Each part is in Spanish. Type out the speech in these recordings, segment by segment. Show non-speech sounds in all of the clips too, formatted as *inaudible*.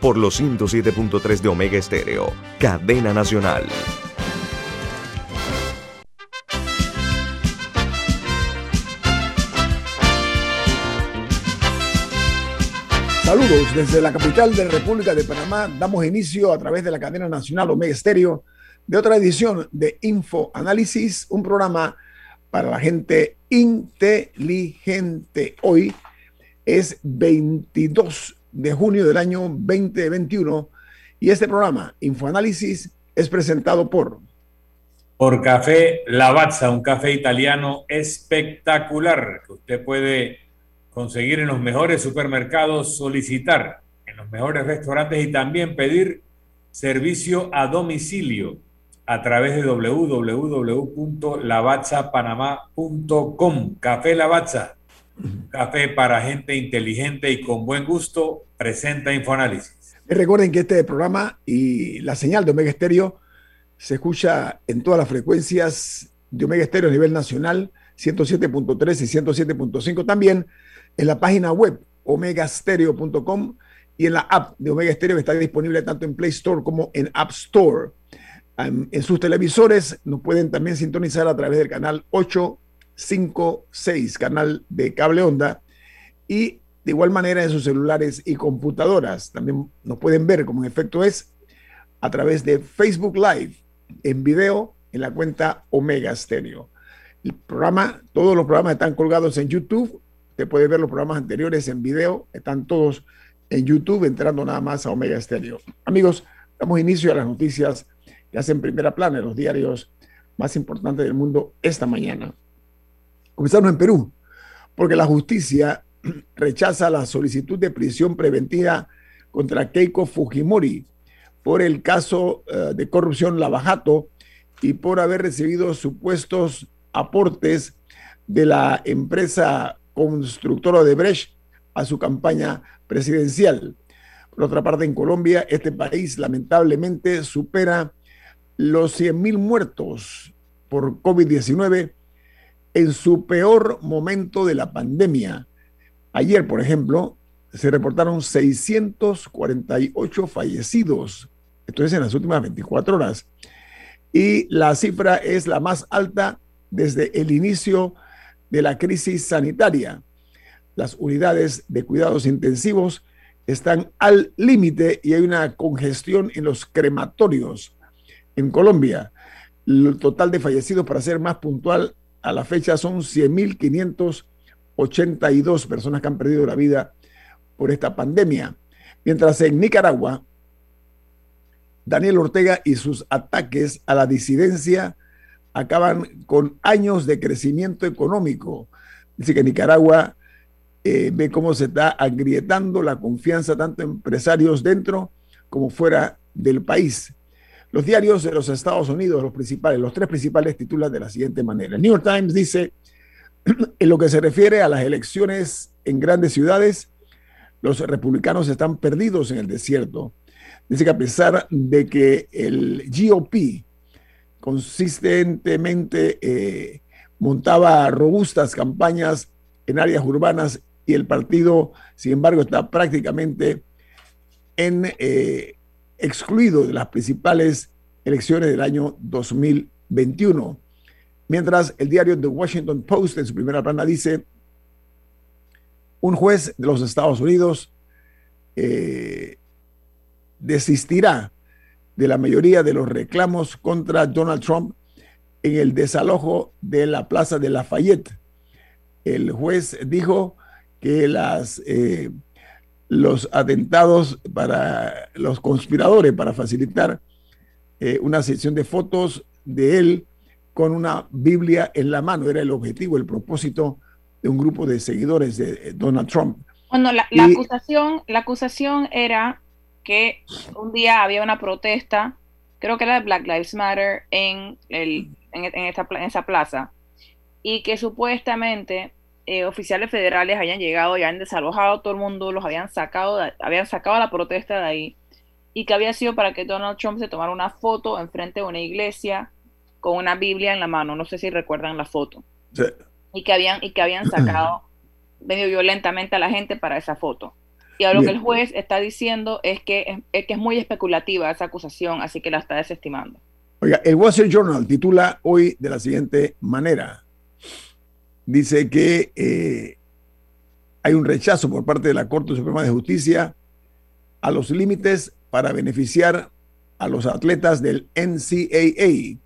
por los 107.3 de Omega Estéreo, cadena nacional. Saludos desde la capital de la República de Panamá. Damos inicio a través de la cadena nacional Omega Estéreo de otra edición de Info Análisis, un programa para la gente inteligente. Hoy es 22 de junio del año 2021 y este programa, Infoanálisis, es presentado por... Por Café Lavazza, un café italiano espectacular que usted puede conseguir en los mejores supermercados, solicitar en los mejores restaurantes y también pedir servicio a domicilio a través de www.lavazzapanamá.com. Café Lavazza, café para gente inteligente y con buen gusto, presenta Infoanálisis. Recuerden que este programa y la señal de Omega Estéreo se escucha en todas las frecuencias de Omega Estéreo a nivel nacional, 107.3 y 107.5 también en la página web omegastereo.com y en la app de Omega Stereo que está disponible tanto en Play Store como en App Store. En sus televisores nos pueden también sintonizar a través del canal 856, canal de cable onda, y de igual manera en sus celulares y computadoras. También nos pueden ver como en efecto es a través de Facebook Live en video en la cuenta Omega Stereo. El programa, todos los programas están colgados en YouTube Usted puede ver los programas anteriores en video, están todos en YouTube, entrando nada más a Omega Stereo. Amigos, damos inicio a las noticias que hacen primera plana en los diarios más importantes del mundo esta mañana. Comenzamos en Perú, porque la justicia *clears throat* rechaza la solicitud de prisión preventiva contra Keiko Fujimori por el caso eh, de corrupción Lavajato y por haber recibido supuestos aportes de la empresa constructora de Brecht a su campaña presidencial. Por otra parte, en Colombia, este país lamentablemente supera los 100.000 muertos por COVID-19 en su peor momento de la pandemia. Ayer, por ejemplo, se reportaron 648 fallecidos, esto es en las últimas 24 horas, y la cifra es la más alta desde el inicio de la crisis sanitaria. Las unidades de cuidados intensivos están al límite y hay una congestión en los crematorios. En Colombia, el total de fallecidos, para ser más puntual, a la fecha son 100.582 personas que han perdido la vida por esta pandemia. Mientras en Nicaragua, Daniel Ortega y sus ataques a la disidencia acaban con años de crecimiento económico. Dice que Nicaragua eh, ve cómo se está agrietando la confianza tanto empresarios dentro como fuera del país. Los diarios de los Estados Unidos, los principales, los tres principales titulan de la siguiente manera. El New York Times dice, *clears throat* en lo que se refiere a las elecciones en grandes ciudades, los republicanos están perdidos en el desierto. Dice que a pesar de que el GOP, consistentemente eh, montaba robustas campañas en áreas urbanas y el partido, sin embargo, está prácticamente en, eh, excluido de las principales elecciones del año 2021. Mientras el diario The Washington Post en su primera plana dice, un juez de los Estados Unidos eh, desistirá de la mayoría de los reclamos contra Donald Trump en el desalojo de la Plaza de Lafayette. El juez dijo que las, eh, los atentados para los conspiradores, para facilitar eh, una sesión de fotos de él con una Biblia en la mano, era el objetivo, el propósito de un grupo de seguidores de Donald Trump. Bueno, la, acusación, la acusación era que un día había una protesta, creo que era de Black Lives Matter, en, el, en, esta, en esa plaza, y que supuestamente eh, oficiales federales habían llegado y habían desalojado a todo el mundo, los habían sacado, habían sacado la protesta de ahí, y que había sido para que Donald Trump se tomara una foto enfrente de una iglesia con una Biblia en la mano, no sé si recuerdan la foto. Y que habían, y que habían *clears throat* sacado medio violentamente a la gente para esa foto. Y ahora lo que el juez está diciendo es que es, que es muy especulativa esa acusación, así que la está desestimando. Oiga, el Wall Street Journal titula hoy de la siguiente manera. Dice que eh, hay un rechazo por parte de la Corte Suprema de Justicia a los límites para beneficiar a los atletas del NCAA.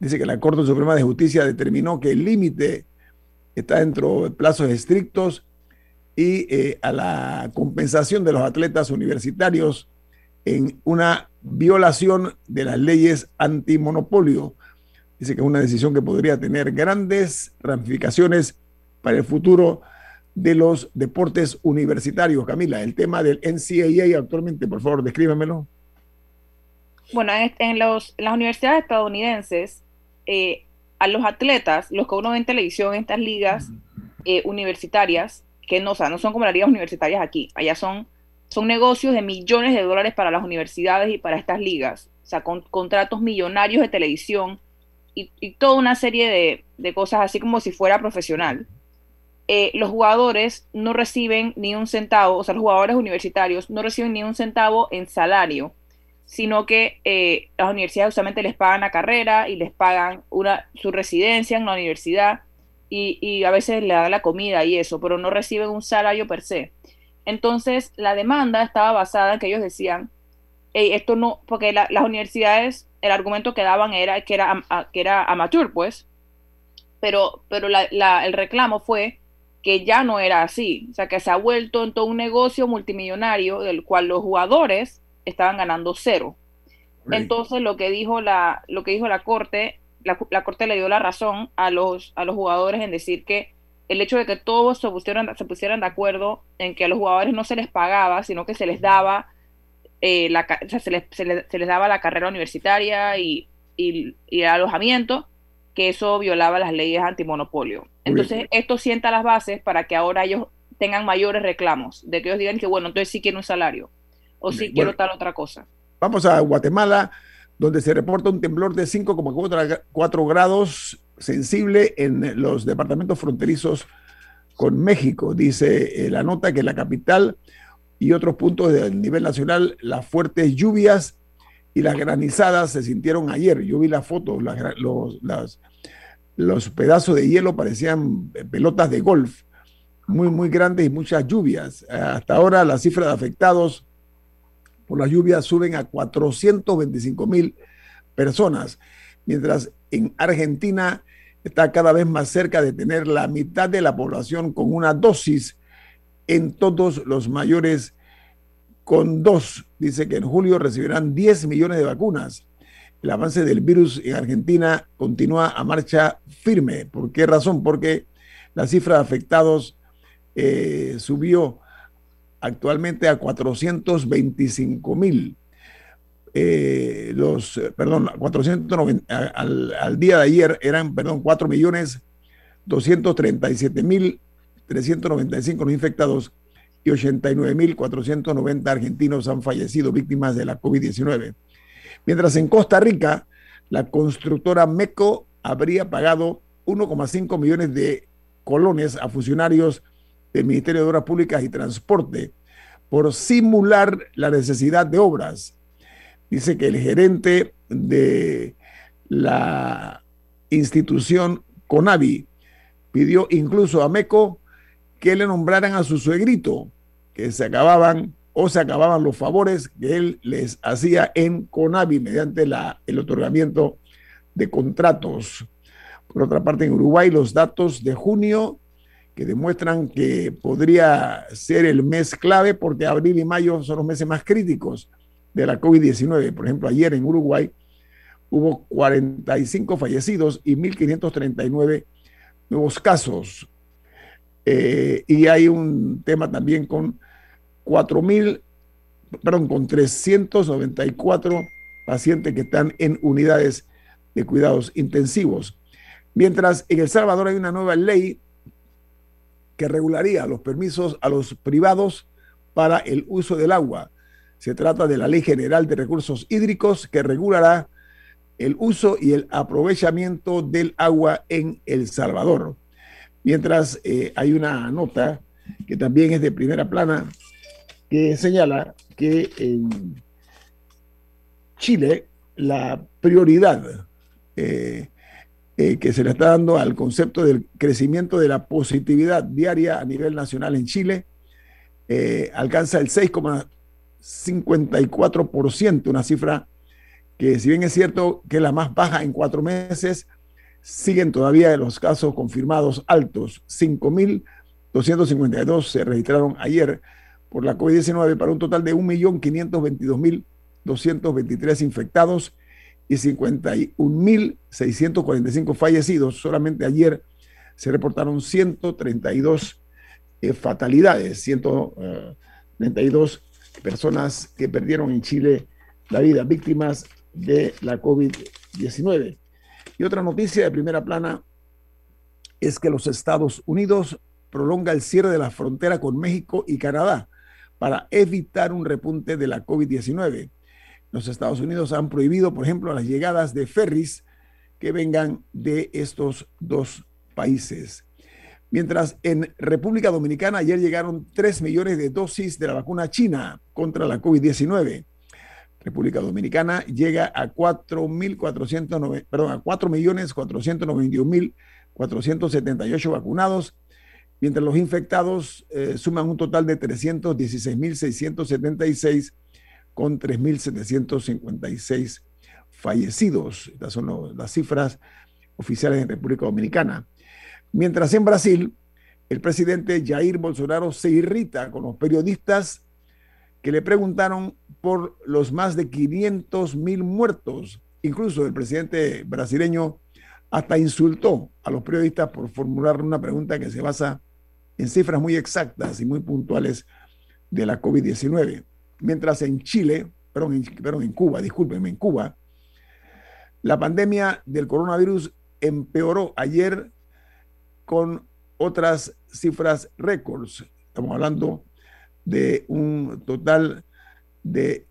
Dice que la Corte Suprema de Justicia determinó que el límite está dentro de plazos estrictos y eh, a la compensación de los atletas universitarios en una violación de las leyes antimonopolio. Dice que es una decisión que podría tener grandes ramificaciones para el futuro de los deportes universitarios. Camila, el tema del NCAA actualmente, por favor, descríbamelo. Bueno, en, los, las universidades estadounidenses, eh, a los atletas, los que uno ve en televisión, en estas ligas eh, universitarias, que no, no son como las ligas universitarias aquí, allá son, son negocios de millones de dólares para las universidades y para estas ligas, o sea, con contratos millonarios de televisión y, toda una serie de, de, cosas así como si fuera profesional. Eh, los jugadores no reciben ni un centavo, o sea, los jugadores universitarios no reciben ni un centavo en salario sino que eh, las universidades usualmente les pagan la carrera y les pagan una, su residencia en la universidad y, a veces le dan la comida y eso, pero no reciben un salario per se. Entonces, la demanda estaba basada en que ellos decían, esto no, porque las universidades, el argumento que daban era que era, que era amateur, pues, pero, pero el reclamo fue que ya no era así, o sea, que se ha vuelto en todo un negocio multimillonario del cual los jugadores estaban ganando cero. Entonces lo que dijo la, lo que dijo la corte, la, corte le dio la razón a los, a los jugadores en decir que el hecho de que todos se pusieran, se pusieran de acuerdo en que a los jugadores no se les pagaba, sino que se les daba eh, la, se, les, se, les, daba la carrera universitaria y, y, el alojamiento, que eso violaba las leyes antimonopolio. Entonces, esto sienta las bases para que ahora ellos tengan mayores reclamos, de que ellos digan que, bueno, entonces sí quieren un salario o si quiero tal otra cosa. Vamos a Guatemala, donde se reporta un temblor de 5,4 grados sensible en los departamentos fronterizos con México. Dice eh, la nota que la capital y otros puntos del nivel nacional, las fuertes lluvias y las granizadas se sintieron ayer. Yo vi las fotos, los, los pedazos de hielo parecían pelotas de golf, muy, muy grandes y muchas lluvias. Hasta ahora la cifra de afectados por las lluvias suben a 425 mil personas, mientras en Argentina está cada vez más cerca de tener la mitad de la población con una dosis en todos los mayores con dos. Dice que en julio recibirán 10 millones de vacunas. El avance del virus en Argentina continúa a marcha firme. ¿Por qué razón? Porque la cifra de afectados eh, subió actualmente a 425 mil. Eh, los, perdón, 490, al, al, día de ayer eran, perdón, 4 millones 237 mil 395 los infectados y 89 mil 490 argentinos han fallecido víctimas de la COVID-19. Mientras en Costa Rica, la constructora MECO habría pagado 1,5 millones de colones a funcionarios del Ministerio de Obras Públicas y Transporte por simular la necesidad de obras. Dice que el gerente de la institución CONAVI pidió incluso a MECO que le nombraran a su suegrito, que se acababan o se acababan los favores que él les hacía en CONAVI mediante el otorgamiento de contratos. Por otra parte, en Uruguay los datos de junio que demuestran que podría ser el mes clave porque abril y mayo son los meses más críticos de la COVID-19. Por ejemplo, ayer en Uruguay hubo 45 fallecidos y 1.539 nuevos casos. Eh, y hay un tema también con 4.000 perdón, con 394 pacientes que están en unidades de cuidados intensivos. Mientras en El Salvador hay una nueva ley que regularía los permisos a los privados para el uso del agua. Se trata de la Ley General de Recursos Hídricos que regulará el uso y el aprovechamiento del agua en El Salvador. Mientras eh, hay una nota que también es de primera plana que señala que en Chile la prioridad eh, eh, que se le está dando al concepto del crecimiento de la positividad diaria a nivel nacional en Chile alcanza el 6,54%, una cifra que si bien es cierto que es la más baja en cuatro meses, siguen todavía los casos confirmados altos. 5.252 se registraron ayer por la COVID-19 para un total de 1.522.223 infectados y 51.645 fallecidos. Solamente ayer se reportaron 132 eh, fatalidades, 132 eh, personas que perdieron en Chile la vida, víctimas de la COVID-19. Y otra noticia de primera plana es que los Estados Unidos prolonga el cierre de la frontera con México y Canadá para evitar un repunte de la COVID-19. Los Estados Unidos han prohibido, por ejemplo, las llegadas de ferries que vengan de estos dos países. Mientras en República Dominicana ayer llegaron 3 millones de dosis de la vacuna china contra la COVID-19. República Dominicana llega a 4.490, perdón, a 4.491.478 vacunados, mientras los infectados eh, suman un total de 316.676 con 3.756 fallecidos. Estas son las cifras oficiales en República Dominicana. Mientras en Brasil, el presidente Jair Bolsonaro se irrita con los periodistas que le preguntaron por los más de 500 mil muertos. Incluso el presidente brasileño hasta insultó a los periodistas por formular una pregunta que se basa en cifras muy exactas y muy puntuales de la COVID-19. Mientras en Chile, perdón en, en Cuba, discúlpenme, en Cuba, la pandemia del coronavirus empeoró ayer con otras cifras récords. Estamos hablando de un total de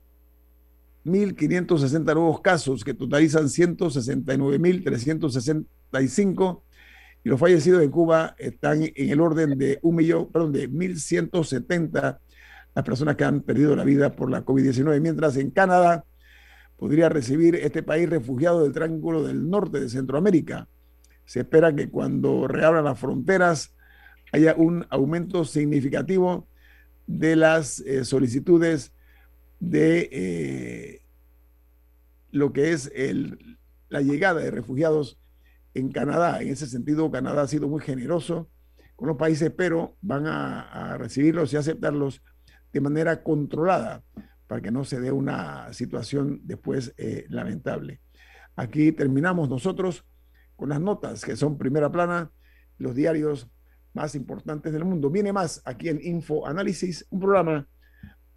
1.560 nuevos casos que totalizan 169.365 y los fallecidos en Cuba están en el orden de un millón, perdón, de 1.170 las personas que han perdido la vida por la COVID-19, mientras en Canadá podría recibir este país refugiado del Triángulo del Norte de Centroamérica. Se espera que cuando reabran las fronteras haya un aumento significativo de las eh, solicitudes de eh, lo que es la llegada de refugiados en Canadá. En ese sentido, Canadá ha sido muy generoso con los países, pero van a, recibirlos y aceptarlos de manera controlada para que no se dé una situación después eh, lamentable. Aquí terminamos nosotros con las notas que son primera plana, los diarios más importantes del mundo. Viene más aquí en Info Análisis, un programa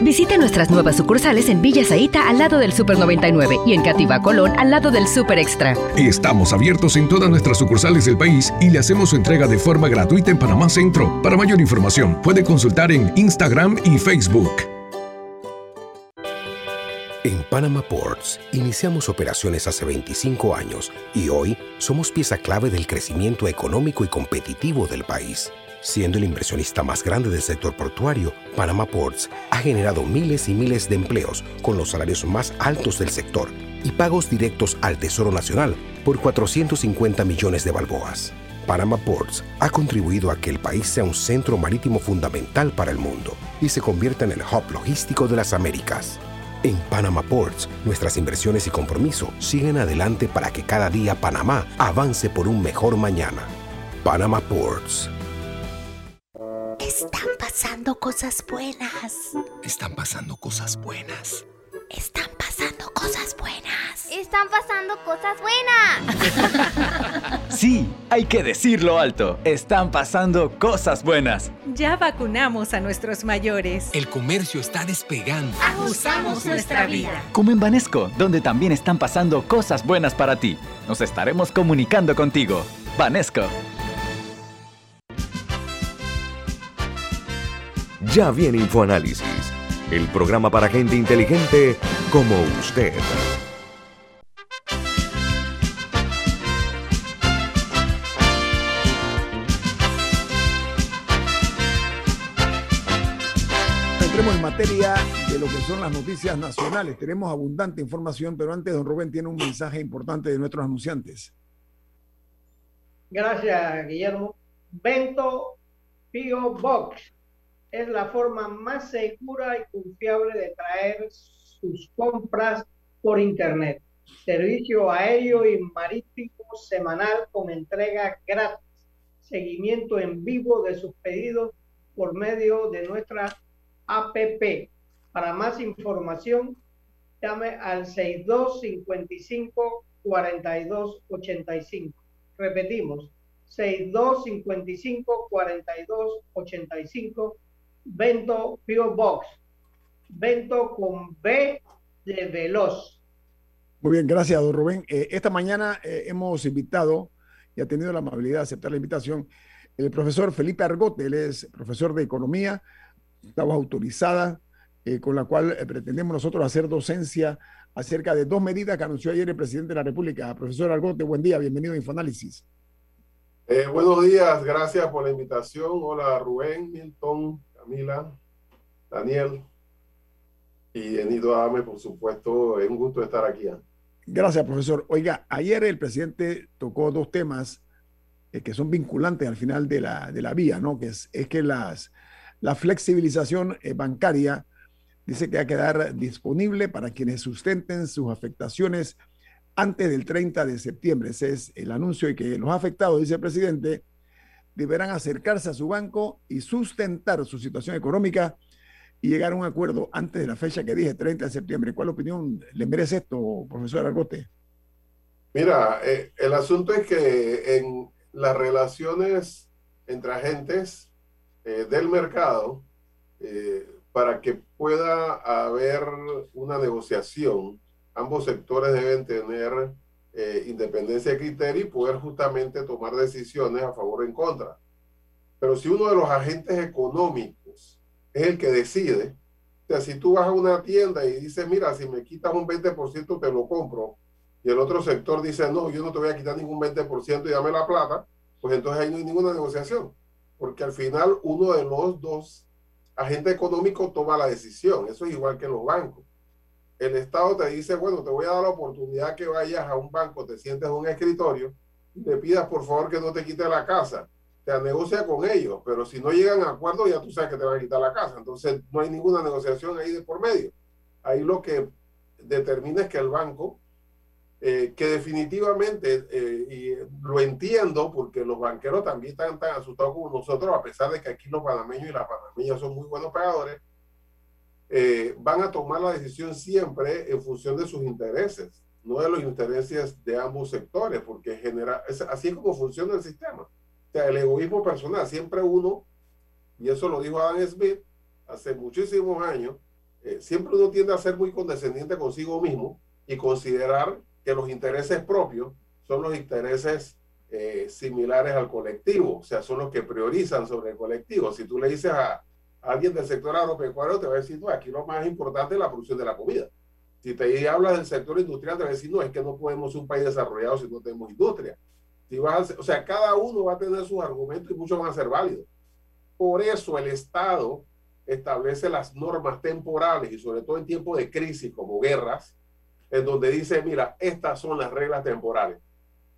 Visite nuestras nuevas sucursales en Villa Zaita al lado del Super 99 y en Cativa Colón al lado del Super Extra. Estamos abiertos en todas nuestras sucursales del país y le hacemos su entrega de forma gratuita en Panamá Centro. Para mayor información, puede consultar en Instagram y Facebook. En Panama Ports iniciamos operaciones hace 25 años y hoy somos pieza clave del crecimiento económico y competitivo del país. Siendo el inversionista más grande del sector portuario, Panama Ports ha generado miles y miles de empleos con los salarios más altos del sector y pagos directos al Tesoro Nacional por 450 millones de balboas. Panama Ports ha contribuido a que el país sea un centro marítimo fundamental para el mundo y se convierta en el hub logístico de las Américas. En Panama Ports, nuestras inversiones y compromiso siguen adelante para que cada día Panamá avance por un mejor mañana. Panama Ports. Están pasando cosas buenas. Están pasando cosas buenas. Están pasando cosas buenas. Están pasando cosas buenas. *laughs* sí, hay que decirlo alto. Están pasando cosas buenas. Ya vacunamos a nuestros mayores. El comercio está despegando. Ajustamos nuestra vida. Como en Banesco, donde también están pasando cosas buenas para ti. Nos estaremos comunicando contigo. Banesco. Ya viene InfoAnálisis, el programa para gente inteligente como usted. Entremos en materia de lo que son las noticias nacionales. Tenemos abundante información, pero antes don Rubén tiene un mensaje importante de nuestros anunciantes. Gracias, Guillermo. Bento Pio Box es la forma más segura y confiable de traer sus compras por Internet. Servicio aéreo y marítimo semanal con entrega gratis. Seguimiento en vivo de sus pedidos por medio de nuestra APP. Para más información, llame al 6255 4285. Repetimos, 6255 4285 Vento Pure Box. Vento con B de Veloz. Muy bien, gracias, don Rubén. Eh, esta mañana eh, hemos invitado y ha tenido la amabilidad de aceptar la invitación el profesor Felipe Argote. Él es profesor de economía, estaba autorizada, eh, con la cual pretendemos nosotros hacer docencia acerca de dos medidas que anunció ayer el presidente de la República. Profesor Argote, buen día, bienvenido a Infoanálisis. buenos días, gracias por la invitación. Hola Rubén, Milton, Camila, Daniel y Enido Ame, por supuesto, es un gusto estar aquí. ¿eh? Gracias, profesor. Oiga, ayer el presidente tocó dos temas eh, que son vinculantes al final de la, de la vía, ¿no? Que es, es que las, la flexibilización eh, bancaria dice que va a quedar disponible para quienes sustenten sus afectaciones antes del 30 de septiembre. Ese es el anuncio y que los afectados, dice el presidente, deberán acercarse a su banco y sustentar su situación económica y llegar a un acuerdo antes de la fecha que dije, 30 de septiembre. ¿Cuál opinión le merece esto, profesor Argote? Mira, eh, el asunto es que en las relaciones entre agentes eh, del mercado, eh, para que pueda haber una negociación, ambos sectores deben tener eh, independencia de criterio y poder justamente tomar decisiones a favor o en contra. Pero si uno de los agentes económicos es el que decide, o sea, si tú vas a una tienda y dices, mira, si me quitas un 20% te lo compro, y el otro sector dice, no, yo no te voy a quitar ningún 20% y dame la plata, pues entonces ahí no hay ninguna negociación, porque al final uno de los dos agentes económicos toma la decisión, eso es igual que los bancos el Estado te dice, bueno, te voy a dar la oportunidad que vayas a un banco, te sientes en un escritorio te pidas por favor que no te quite la casa. Te negocia con ellos, pero si no llegan a acuerdo ya tú sabes que te van a quitar la casa. Entonces no hay ninguna negociación ahí de por medio. Ahí lo que determina es que el banco, eh, que definitivamente, eh, y lo entiendo porque los banqueros también están tan asustados como nosotros, a pesar de que aquí los panameños y las panameñas son muy buenos pagadores, eh, van a tomar la decisión siempre en función de sus intereses, no de los intereses de ambos sectores, porque genera, es así como funciona el sistema. O sea, el egoísmo personal, siempre uno, y eso lo dijo Adam Smith hace muchísimos años, eh, siempre uno tiende a ser muy condescendiente consigo mismo y considerar que los intereses propios son los intereses eh, similares al colectivo, o sea, son los que priorizan sobre el colectivo. Si tú le dices a, alguien del sector agropecuario te va a decir, no, aquí lo más importante es la producción de la comida. Si te hablas del sector industrial, te va a decir, no, es que no podemos ser un país desarrollado si no tenemos industria. Si vas o sea, cada uno va a tener sus argumentos y muchos van a ser válidos. Por eso el Estado establece las normas temporales y sobre todo en tiempos de crisis como guerras, en donde dice, mira, estas son las reglas temporales.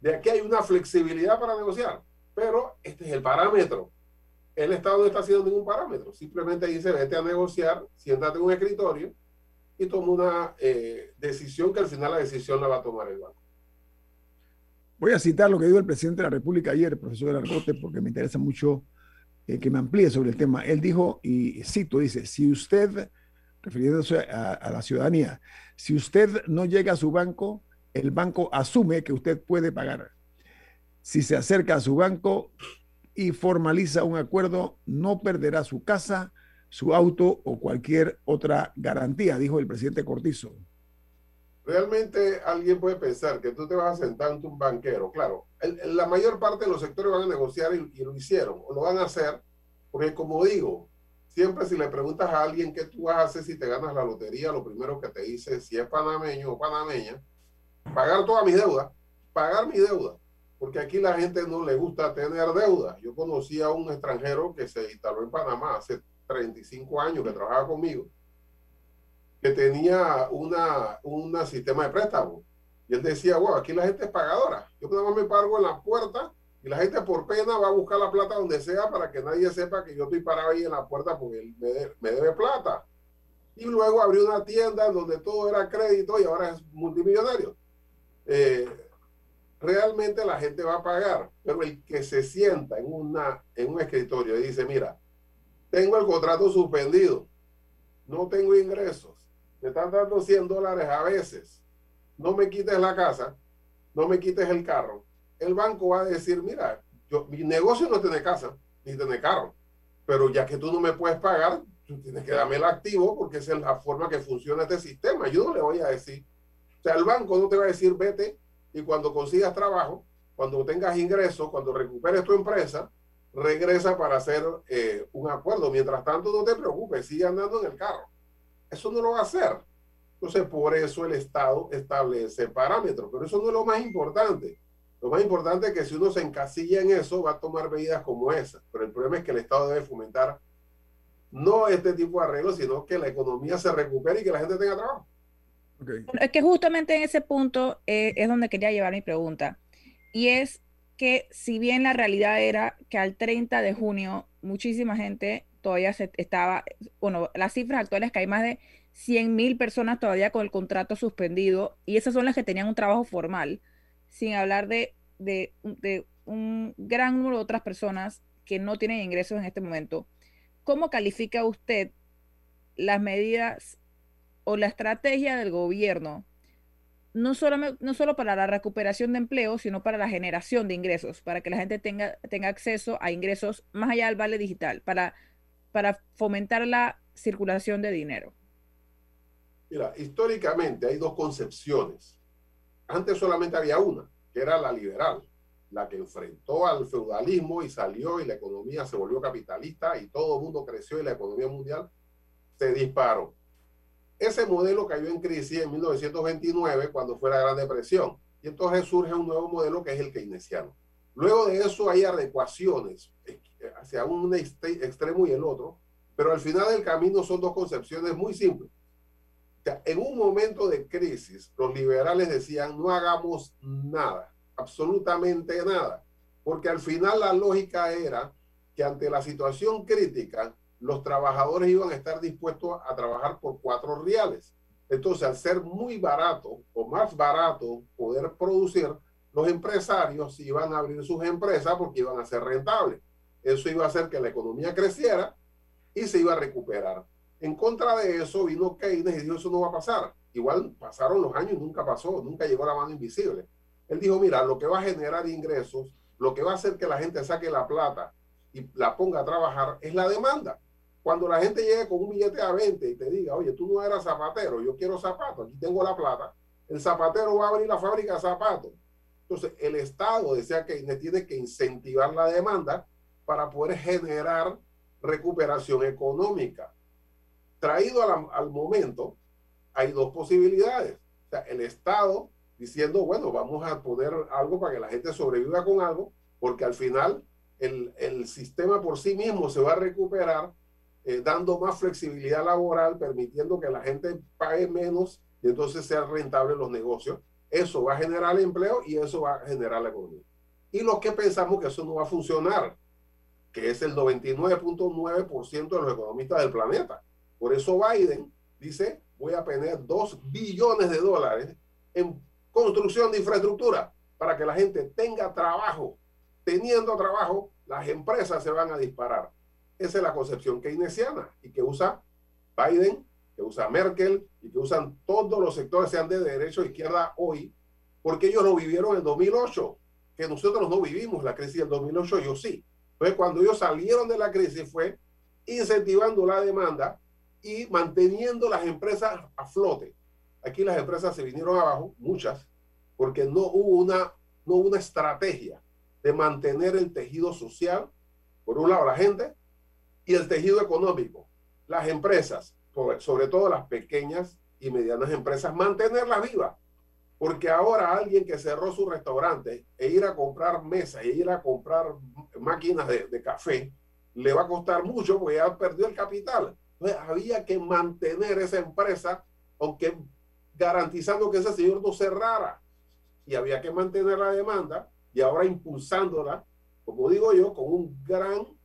De aquí hay una flexibilidad para negociar, pero este es el parámetro. El Estado no está haciendo ningún parámetro, simplemente dice, vete a negociar, siéntate en un escritorio y toma una eh, decisión que al final la decisión la va a tomar el banco. Voy a citar lo que dijo el presidente de la República ayer, el profesor Argote, porque me interesa mucho eh, que me amplíe sobre el tema. Él dijo, y cito, dice, si usted, refiriéndose a, la ciudadanía, si usted no llega a su banco, el banco asume que usted puede pagar. Si se acerca a su banco y formaliza un acuerdo, no perderá su casa, su auto o cualquier otra garantía, dijo el presidente Cortizo. Realmente alguien puede pensar que tú te vas a sentar ante un banquero. Claro, la mayor parte de los sectores van a negociar y, y, lo hicieron, o lo van a hacer, porque como digo, siempre si le preguntas a alguien qué tú vas a hacer si te ganas la lotería, lo primero que te dice, si es panameño o panameña, pagar toda mi deuda, pagar mi deuda, porque aquí la gente no le gusta tener deuda. Yo conocí a un extranjero que se instaló en Panamá hace 35 años, que trabajaba conmigo, que tenía una, una sistema de préstamo. Y él decía, wow, aquí la gente es pagadora. Yo nada más me pago en la puerta y la gente por pena va a buscar la plata donde sea para que nadie sepa que yo estoy parado ahí en la puerta porque él me, debe plata. Y luego abrió una tienda donde todo era crédito y ahora es multimillonario. Eh, realmente la gente va a pagar, pero el que se sienta en, una, en un escritorio y dice, mira, tengo el contrato suspendido, no tengo ingresos, me están dando 100 dólares a veces, no me quites la casa, no me quites el carro, el banco va a decir, mira, yo, mi negocio no tiene casa, ni tiene carro, pero ya que tú no me puedes pagar, tú tienes que darme el activo porque esa es la forma que funciona este sistema. Yo no le voy a decir, o sea, el banco no te va a decir, vete y cuando consigas trabajo, cuando tengas ingresos, cuando recuperes tu empresa, regresa para hacer eh, un acuerdo. Mientras tanto, no te preocupes, sigue andando en el carro. Eso no lo va a hacer. Entonces, por eso el Estado establece parámetros, pero eso no es lo más importante. Lo más importante es que si uno se encasilla en eso, va a tomar medidas como esa. Pero el problema es que el Estado debe fomentar no este tipo de arreglos, sino que la economía se recupere y que la gente tenga trabajo. Es que justamente en ese punto eh, es donde quería llevar mi pregunta. Y es que si bien la realidad era que al 30 de junio muchísima gente todavía se estaba, bueno, las cifras actuales es que hay más de 100 mil personas todavía con el contrato suspendido y esas son las que tenían un trabajo formal sin hablar de, de, un gran número de otras personas que no tienen ingresos en este momento. ¿Cómo califica usted las medidas o la estrategia del gobierno, no solo, no solo para la recuperación de empleo, sino para la generación de ingresos, para que la gente tenga, tenga acceso a ingresos más allá del vale digital, para, para fomentar la circulación de dinero? Mira, históricamente hay dos concepciones antes solamente había una, que era la liberal, la que enfrentó al feudalismo y salió y la economía se volvió capitalista y todo el mundo creció y la economía mundial se disparó. Ese modelo cayó en crisis en 1929 cuando fue la Gran Depresión y entonces surge un nuevo modelo que es el keynesiano. Luego de eso hay adecuaciones hacia un extremo y el otro, pero al final del camino son dos concepciones muy simples en un momento de crisis, los liberales decían, no hagamos nada, absolutamente nada, porque al final la lógica era que ante la situación crítica, los trabajadores iban a estar dispuestos a trabajar por cuatro reales. Entonces, al ser muy barato o más barato poder producir, los empresarios iban a abrir sus empresas porque iban a ser rentables. Eso iba a hacer que la economía creciera y se iba a recuperar. En contra de eso vino Keynes y dijo, eso no va a pasar. Igual pasaron los años nunca pasó, nunca llegó la mano invisible. Él dijo, mira, lo que va a generar ingresos, lo que va a hacer que la gente saque la plata y la ponga a trabajar es la demanda. Cuando la gente llegue con un billete a 20 y te diga, oye, tú no eras zapatero, yo quiero zapatos, aquí tengo la plata, el zapatero va a abrir la fábrica de zapatos. Entonces, el Estado, decía Keynes, tiene que incentivar la demanda para poder generar recuperación económica traído al momento, hay dos posibilidades. O sea, el Estado diciendo, bueno, vamos a poner algo para que la gente sobreviva con algo, porque al final el, el sistema por sí mismo se va a recuperar eh, dando más flexibilidad laboral, permitiendo que la gente pague menos y entonces sean rentables los negocios. Eso va a generar empleo y eso va a generar la economía. Y los que pensamos que eso no va a funcionar, que es el 99.9% de los economistas del planeta. Por eso Biden dice, voy a poner 2 billones de dólares en construcción de infraestructura para que la gente tenga trabajo. Teniendo trabajo, las empresas se van a disparar. Esa es la concepción keynesiana y que usa Biden, que usa Merkel y que usan todos los sectores, sean de derecha o izquierda hoy, porque ellos lo vivieron en 2008, que nosotros no vivimos la crisis del 2008, yo sí. Entonces, cuando ellos salieron de la crisis fue incentivando la demanda y manteniendo las empresas a flote. Aquí las empresas se vinieron abajo, muchas, porque no hubo una, no hubo una estrategia de mantener el tejido social, por un lado la gente, y el tejido económico, las empresas, sobre todo las pequeñas y medianas empresas, mantenerlas vivas. Porque ahora alguien que cerró su restaurante e ir a comprar mesas e ir a comprar máquinas de, de café, le va a costar mucho porque ya perdió el capital. Entonces había que mantener esa empresa, aunque garantizando que ese señor no cerrara. Y había que mantener la demanda y ahora impulsándola, como digo yo, con un gran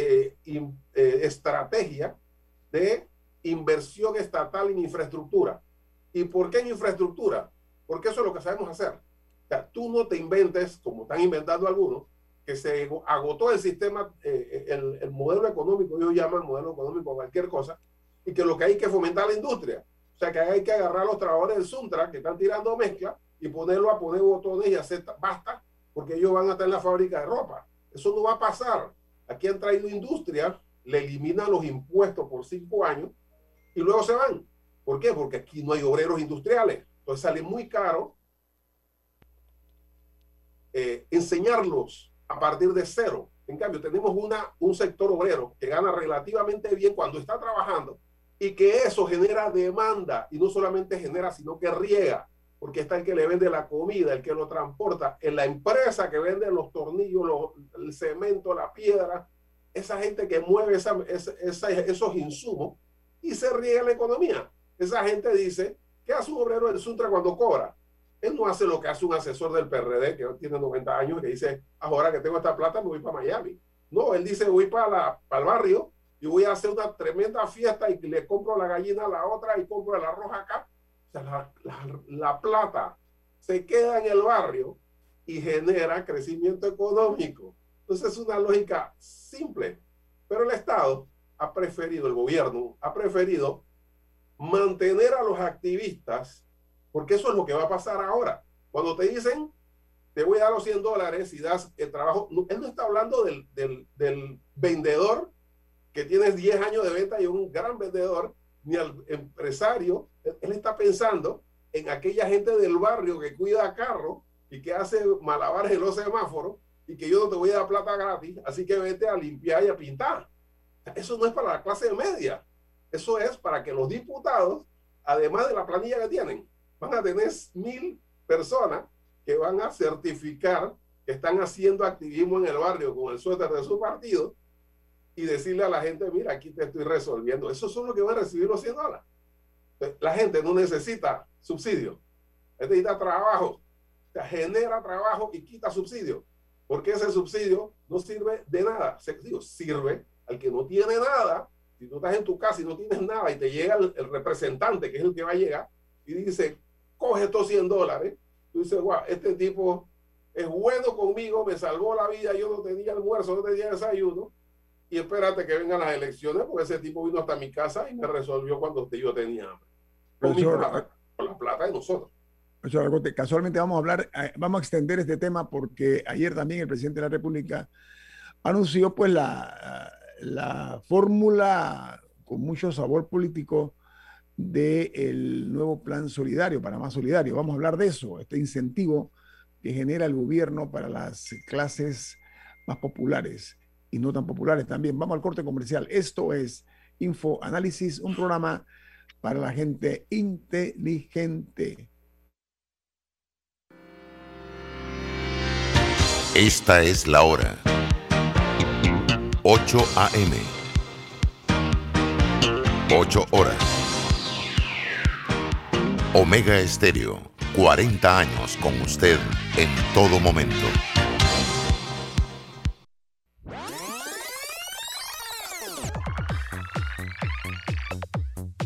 eh, eh, estrategia de inversión estatal en infraestructura. ¿Y por qué en infraestructura? Porque eso es lo que sabemos hacer. O sea, tú no te inventes, como están inventando algunos, que se agotó el sistema, eh, el, el, modelo económico, ellos llaman modelo económico cualquier cosa, y que lo que hay que fomentar la industria. O sea, que hay que agarrar a los trabajadores del Suntra que están tirando mezcla y ponerlo a poner botones y hacer basta, porque ellos van a estar en la fábrica de ropa. Eso no va a pasar. Aquí han traído industria, le eliminan los impuestos por cinco años y luego se van. ¿Por qué? Porque aquí no hay obreros industriales. Entonces sale muy caro eh, enseñarlos a partir de cero. En cambio, tenemos una, un sector obrero que gana relativamente bien cuando está trabajando y que eso genera demanda y no solamente genera, sino que riega, porque está el que le vende la comida, el que lo transporta, en la empresa que vende los tornillos, los, el cemento, la piedra, esa gente que mueve esa, esa, esos insumos y se riega la economía. Esa gente dice, ¿qué hace un obrero del Suntra cuando cobra? Él no hace lo que hace un asesor del PRD que tiene 90 años que dice, ahora que tengo esta plata me voy para Miami. No, él dice, voy para, la, para el barrio y voy a hacer una tremenda fiesta y le compro la gallina a la otra y compro el arroz acá. La, plata se queda en el barrio y genera crecimiento económico. Entonces es una lógica simple, pero el Estado ha preferido, el gobierno ha preferido mantener a los activistas, porque eso es lo que va a pasar ahora. Cuando te dicen, te voy a dar los 100 dólares y das el trabajo, él no está hablando del, del, del vendedor que tienes 10 años de venta y un gran vendedor, ni al empresario, él está pensando en aquella gente del barrio que cuida carro y que hace malabares en los semáforos y que yo no te voy a dar plata gratis, así que vete a limpiar y a pintar. Eso no es para la clase media, eso es para que los diputados, además de la planilla que tienen, van a tener mil personas que van a certificar que están haciendo activismo en el barrio con el suéter de su partido y decirle a la gente, mira, aquí te estoy resolviendo. Eso son lo que van a recibir los 100 dólares. La gente no necesita subsidio, necesita trabajo. O genera trabajo y quita subsidio. Porque ese subsidio no sirve de nada. Digo, sirve al que no tiene nada. Si tú estás en tu casa y no tienes nada y te llega el, representante, que es el que va a llegar, y dice, coge estos 100 dólares, tú dices, wow, este tipo es bueno conmigo, me salvó la vida, yo no tenía almuerzo, no tenía desayuno, y espérate que vengan las elecciones, porque ese tipo vino hasta mi casa y me resolvió cuando yo tenía hambre. Con, mi plata, con la plata de nosotros. Casualmente vamos a hablar, eh, vamos a extender este tema porque ayer también el presidente de la República anunció pues la, la fórmula con mucho sabor político del nuevo plan solidario, para más solidario. Vamos a hablar de eso, este incentivo que genera el gobierno para las clases más populares y no tan populares también. Vamos al corte comercial. Esto es Info Análisis, un programa para la gente inteligente. Esta es la hora. 8 a.m. 8 horas. Omega Estéreo, 40 años con usted en todo momento.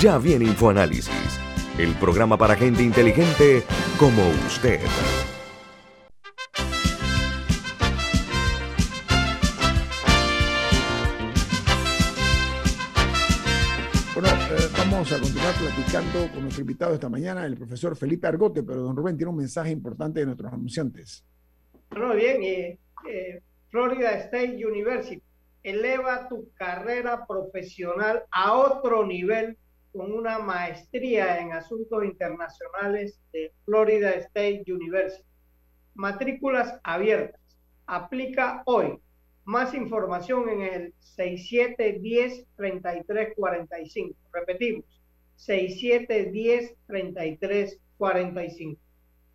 Ya viene InfoAnálisis, el programa para gente inteligente como usted. Bueno, eh, vamos a continuar platicando con nuestro invitado esta mañana, el profesor Felipe Argote, pero don Rubén tiene un mensaje importante de nuestros anunciantes. Bueno, bien, eh, eh, Florida State University eleva tu carrera profesional a otro nivel con una maestría en asuntos internacionales de Florida State University. Matrículas abiertas. Aplica hoy. Más información en el 6710-3345. Repetimos, 6710-3345.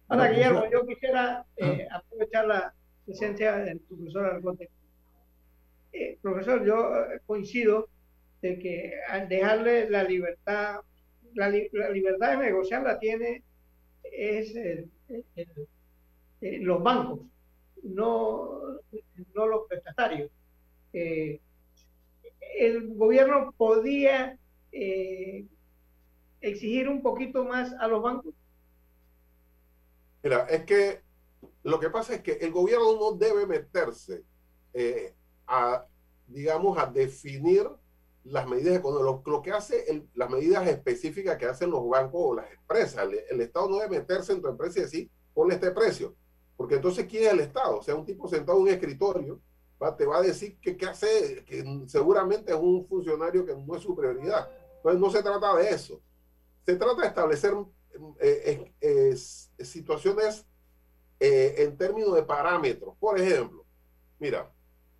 Ahora, Guillermo, yo quisiera eh, aprovechar la presencia del profesor Argote. Eh, profesor, yo eh, coincido de que al dejarle la libertad, la, la libertad de negociar la tiene es el- eh, los bancos, no, no los prestatarios. Eh, el gobierno podía eh, exigir un poquito más a los bancos. Mira, es que lo que pasa es que el gobierno no debe meterse eh, a, digamos, a definir las medidas. Lo, lo que hace, las medidas específicas que hacen los bancos o las empresas. El, Estado no debe meterse en tu empresa y decir, ponle este precio. Porque entonces, ¿quién es el Estado? O sea, un tipo sentado en un escritorio te va a decir que qué hace, que seguramente es un funcionario que no es su prioridad. Entonces, no se trata de eso. Se trata de establecer eh, eh, eh, situaciones en términos de parámetros. Por ejemplo, mira,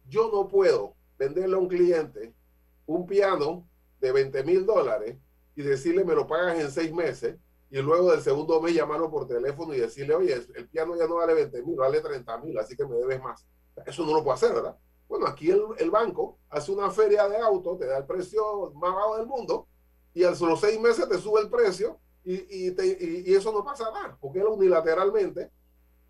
yo no puedo venderle a un cliente un piano de 20 mil dólares y decirle me lo pagas en seis meses y luego del segundo mes llamarlo por teléfono y decirle, oye, el piano ya no vale 20 mil, vale 30 mil, así que me debes más. Eso no lo puedo hacer, ¿verdad? Bueno, aquí el, el banco hace una feria de autos, te da el precio más bajo del mundo y a los seis meses te sube el precio y, y, te- y- y eso no pasa nada, porque él unilateralmente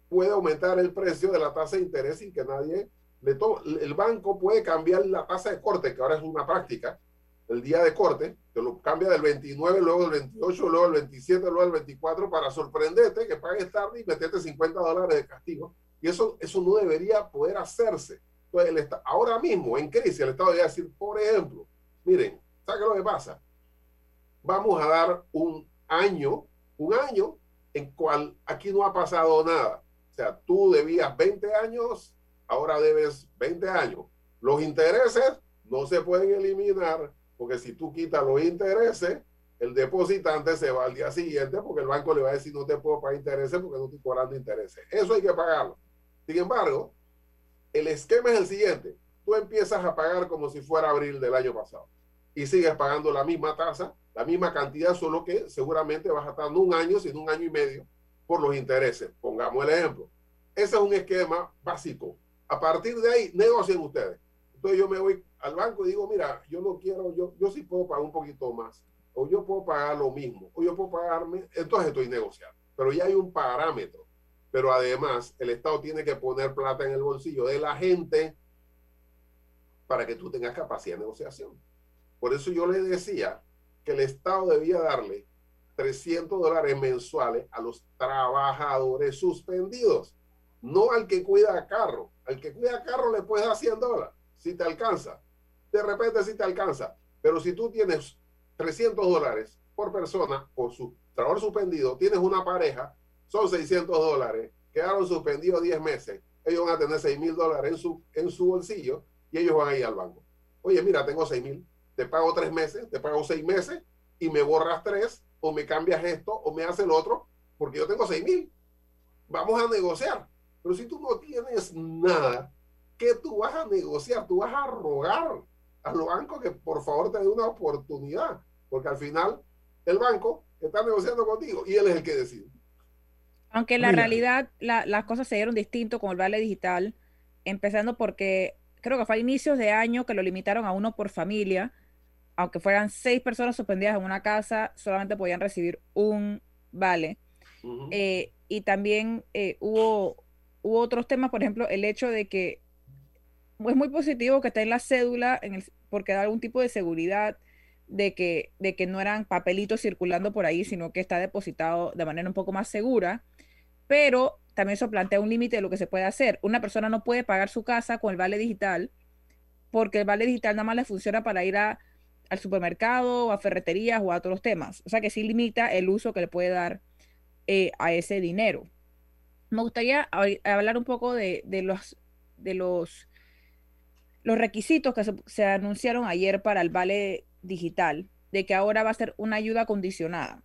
puede aumentar el precio de la tasa de interés sin que nadie le tome. El banco puede cambiar la tasa de corte, que ahora es una práctica, el día de corte, te lo cambia del 29, luego del 28, luego del 27, luego del 24, para sorprenderte que pagues tarde y meterte 50 dólares de castigo. Y eso, eso no debería poder hacerse. Entonces, el ahora mismo, en crisis, el Estado debería decir, por ejemplo, miren, ¿saben qué es lo que pasa? Vamos a dar un año, un año en cual aquí no ha pasado nada. O sea, tú debías 20 años, ahora debes 20 años. Los intereses no se pueden eliminar porque si tú quitas los intereses, el depositante se va al día siguiente porque el banco le va a decir no te puedo pagar intereses porque no estoy cobrando intereses. Eso hay que pagarlo. Sin embargo, el esquema es el siguiente. Tú empiezas a pagar como si fuera abril del año pasado y sigues pagando la misma tasa, la misma cantidad, solo que seguramente vas a estar un año, sino un año y medio por los intereses. Pongamos el ejemplo. Ese es un esquema básico. A partir de ahí, negocien ustedes. Entonces yo me voy al banco y digo, mira, yo no quiero, yo, yo sí puedo pagar un poquito más o yo puedo pagar lo mismo, o yo puedo pagarme, entonces estoy negociando. Pero ya hay un parámetro. Pero además, el Estado tiene que poner plata en el bolsillo de la gente para que tú tengas capacidad de negociación. Por eso yo le decía que el Estado debía darle 300 dólares mensuales a los trabajadores suspendidos, no al que cuida carro. Al que cuida carro le puedes dar 100 dólares, si te alcanza. De repente si te alcanza. Pero si tú tienes 300 dólares por persona por su trabajador suspendido, tienes una pareja, son 600 dólares, quedaron suspendidos 10 meses, ellos van a tener 6 mil dólares en su, en su bolsillo y ellos van a ir al banco. Oye, mira, tengo 6 mil, te pago 3 meses, te pago 6 meses y me borras 3 o me cambias esto o me haces el otro porque yo tengo 6 mil. Vamos a negociar. Pero si tú no tienes nada, ¿qué tú vas a negociar? Tú vas a rogar a los bancos que por favor te den una oportunidad porque al final el banco está negociando contigo y él es el que decide. Aunque en la realidad las cosas se dieron distinto con el vale digital, empezando porque creo que fue a inicios de año que lo limitaron a uno por familia, aunque fueran seis personas suspendidas en una casa, solamente podían recibir un vale. Eh, y también eh, hubo, hubo otros temas, por ejemplo, el hecho de que es muy positivo que esté en la cédula en el, porque da algún tipo de seguridad de que, de que no eran papelitos circulando por ahí, sino que está depositado de manera un poco más segura. Pero también eso plantea un límite de lo que se puede hacer. Una persona no puede pagar su casa con el vale digital porque el vale digital nada más le funciona para ir a, al supermercado, a ferreterías o a otros temas. O sea que sí limita el uso que le puede dar eh, a ese dinero. Me gustaría hablar un poco de, los, requisitos que se, se, anunciaron ayer para el vale digital, de que ahora va a ser una ayuda condicionada,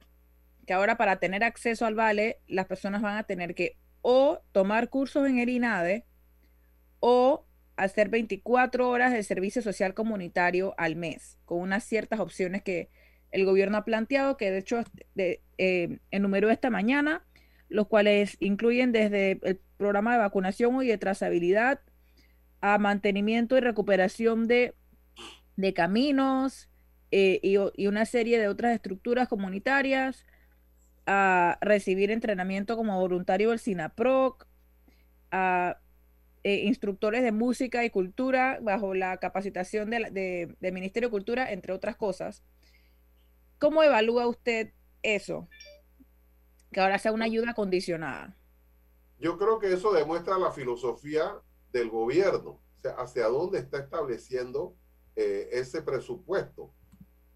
que ahora para tener acceso al vale, las personas van a tener que o tomar cursos en el INADE o hacer 24 horas de servicio social comunitario al mes, con unas ciertas opciones que el gobierno ha planteado, que de hecho de, eh, enumeró esta mañana, los cuales incluyen desde el programa de vacunación y de trazabilidad a mantenimiento y recuperación de, de caminos, eh, y, una serie de otras estructuras comunitarias, a recibir entrenamiento como voluntario del SINAPROC, a eh, instructores de música y cultura bajo la capacitación del de, Ministerio de Cultura, entre otras cosas. ¿Cómo evalúa usted eso? Que ahora sea una ayuda condicionada. Yo creo que eso demuestra la filosofía del gobierno, o sea, hacia dónde está estableciendo eh, ese presupuesto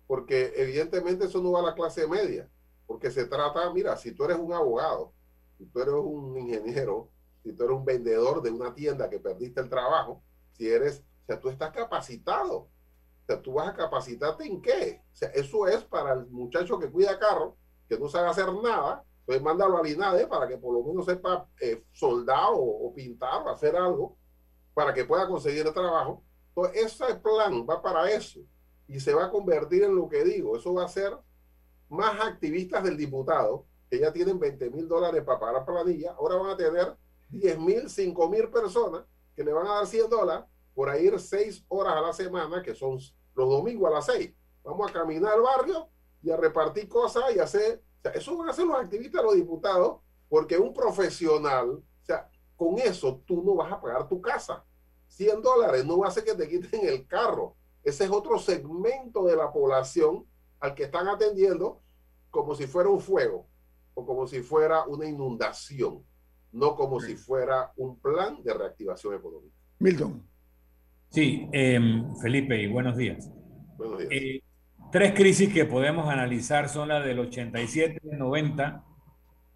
porque evidentemente eso no va a la clase media, porque se trata, mira, si tú eres un abogado, si tú eres un ingeniero, si tú eres un vendedor de una tienda que perdiste el trabajo, si eres, o sea, tú estás capacitado, o sea, tú vas a capacitarte en qué, o sea, eso es para el muchacho que cuida carro, que no sabe hacer nada, pues mándalo al INADE para que por lo menos sepa eh, soldar o, pintar o hacer algo para que pueda conseguir el trabajo. Entonces, ese plan va para eso y se va a convertir en lo que digo. Eso va a ser más activistas del diputado, que ya tienen 20 mil dólares para pagar planilla, ahora van a tener 10 mil, 5 mil personas que le van a dar 100 dólares por ir 6 horas a la semana, que son los domingos a las 6. Vamos a caminar al barrio y a repartir cosas y hacer, sea, eso van a hacer los activistas, los diputados, porque un profesional, o sea, con eso tú no vas a pagar tu casa. 100 dólares no va a hacer que te quiten el carro ese es otro segmento de la población al que están atendiendo como si fuera un fuego o como si fuera una inundación, no como si fuera un plan de reactivación económica. Milton. Sí, em, Felipe, y buenos días. Buenos días. Eh, tres crisis que podemos analizar son la del 87-90,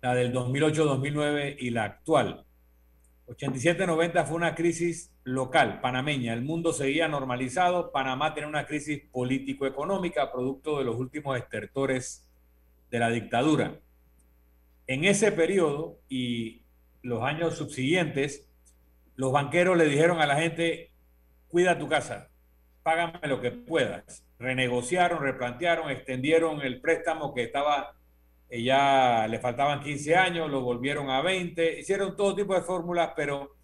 la del 2008-2009 y la actual. 87-90 fue una crisis local, panameña. El mundo seguía normalizado. Panamá tenía una crisis político-económica, producto de los últimos estertores de la dictadura. En ese periodo y los años subsiguientes, los banqueros le dijeron a la gente, cuida tu casa, págame lo que puedas. Renegociaron, replantearon, extendieron el préstamo que estaba, eh, ya le faltaban 15 años, lo volvieron a 20, hicieron todo tipo de fórmulas, pero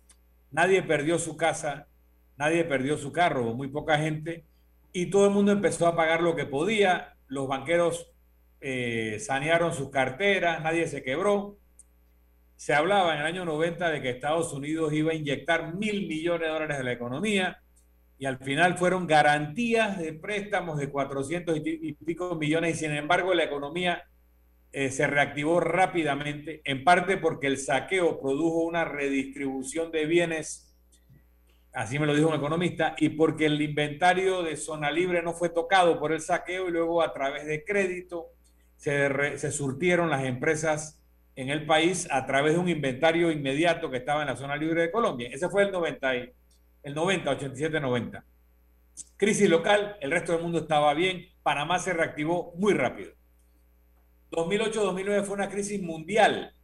nadie perdió su casa, nadie perdió su carro, muy poca gente, y todo el mundo empezó a pagar lo que podía, los banqueros eh, sanearon sus carteras, nadie se quebró. Se hablaba en el año 90 de que Estados Unidos iba a inyectar mil millones de dólares en la economía y al final fueron garantías de préstamos de 400 y pico millones y sin embargo la economía eh, se reactivó rápidamente, en parte porque el saqueo produjo una redistribución de bienes, así me lo dijo un economista, y porque el inventario de zona libre no fue tocado por el saqueo y luego a través de crédito se, se surtieron las empresas en el país a través de un inventario inmediato que estaba en la zona libre de Colombia. Ese fue el 90, el 90 87, 90. Crisis local, el resto del mundo estaba bien, Panamá se reactivó muy rápido. 2008-2009 fue una crisis mundial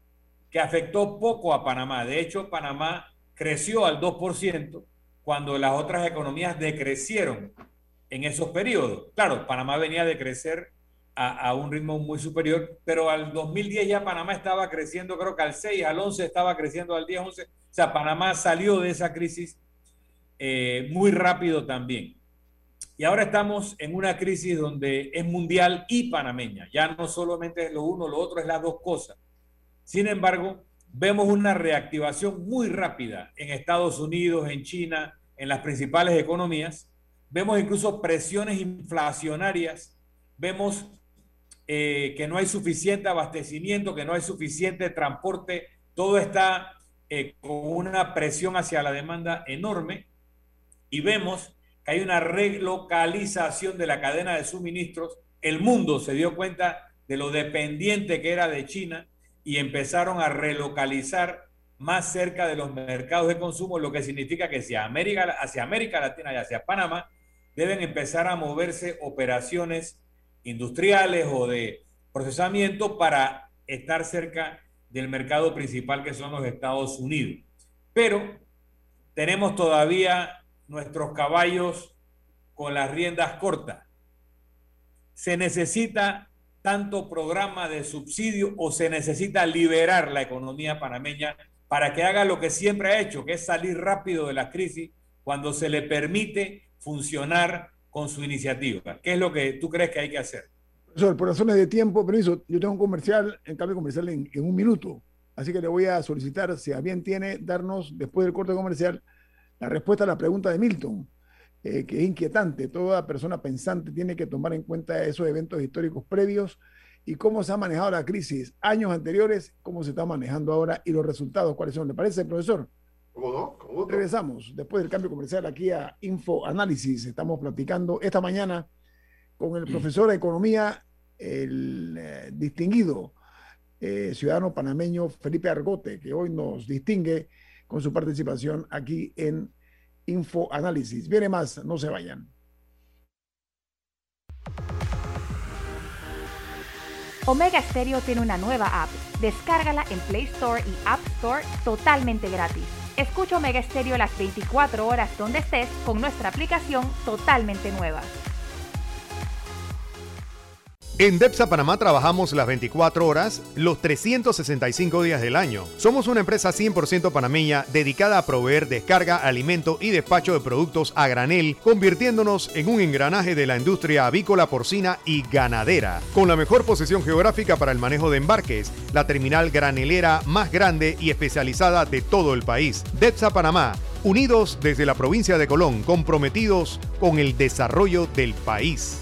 que afectó poco a Panamá. De hecho, Panamá creció al 2% cuando las otras economías decrecieron en esos periodos. Claro, Panamá venía de crecer a, un ritmo muy superior, pero al 2010 ya Panamá estaba creciendo, creo que al 6, al 11 estaba creciendo al 10, 11. O sea, Panamá salió de esa crisis eh, muy rápido también. Y ahora estamos en una crisis donde es mundial y panameña. Ya no solamente es lo uno, lo otro es las dos cosas. Sin embargo, vemos una reactivación muy rápida en Estados Unidos, en China, en las principales economías. Vemos incluso presiones inflacionarias. Vemos eh, que no hay suficiente abastecimiento, que no hay suficiente transporte. Todo está eh, con una presión hacia la demanda enorme. Y vemos que hay una relocalización de la cadena de suministros. El mundo se dio cuenta de lo dependiente que era de China y empezaron a relocalizar más cerca de los mercados de consumo, lo que significa que hacia América, hacia América Latina y hacia Panamá deben empezar a moverse operaciones industriales o de procesamiento para estar cerca del mercado principal que son los Estados Unidos. Pero tenemos todavía nuestros caballos con las riendas cortas. Se necesita tanto programa de subsidio o se necesita liberar la economía panameña para que haga lo que siempre ha hecho, que es salir rápido de la crisis cuando se le permite funcionar con su iniciativa. ¿Qué es lo que tú crees que hay que hacer? Por razones de tiempo, permiso, yo tengo un comercial, en cambio comercial en, en un minuto. Así que le voy a solicitar, si a bien tiene, darnos después del corte comercial la respuesta a la pregunta de Milton, eh, que es inquietante. Toda persona pensante tiene que tomar en cuenta esos eventos históricos previos y cómo se ha manejado la crisis años anteriores, cómo se está manejando ahora y los resultados cuáles son. ¿Le parece, profesor? ¿Cómo no? Regresamos después del cambio comercial aquí a Info Análisis. Estamos platicando esta mañana con el profesor de Economía, el eh, distinguido eh, ciudadano panameño Felipe Argote, que hoy nos distingue con su participación aquí en Info Análisis. Viene más, no se vayan. Omega Stereo tiene una nueva app. Descárgala en Play Store y App Store totalmente gratis. Escucha Omega Stereo las 24 horas donde estés con nuestra aplicación totalmente nueva. En DEPSA Panamá trabajamos las 24 horas, los 365 días del año. Somos una empresa 100% panameña dedicada a proveer descarga, alimento y despacho de productos a granel, convirtiéndonos en un engranaje de la industria avícola, porcina y ganadera. Con la mejor posición geográfica para el manejo de embarques, la terminal granelera más grande y especializada de todo el país. DEPSA Panamá, unidos desde la provincia de Colón, comprometidos con el desarrollo del país.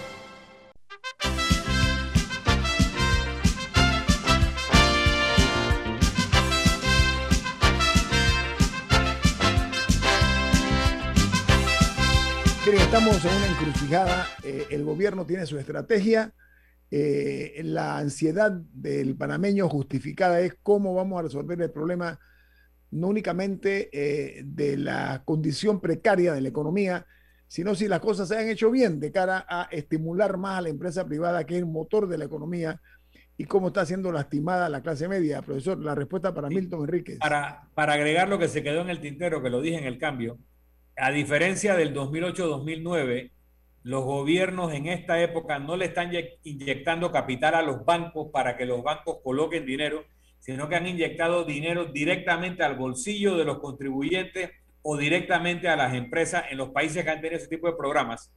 Estamos en una encrucijada. Eh, el gobierno tiene su estrategia. Eh, la ansiedad del panameño justificada es cómo vamos a resolver el problema no únicamente eh, de la condición precaria de la economía, sino si las cosas se han hecho bien de cara a estimular más a la empresa privada, que es el motor de la economía, y cómo está siendo lastimada la clase media. Profesor, la respuesta para Milton Enríquez. Para, para agregar lo que se quedó en el tintero, que lo dije en el cambio, a diferencia del 2008-2009, los gobiernos en esta época no le están inyectando capital a los bancos para que los bancos coloquen dinero, sino que han inyectado dinero directamente al bolsillo de los contribuyentes o directamente a las empresas en los países que han tenido ese tipo de programas.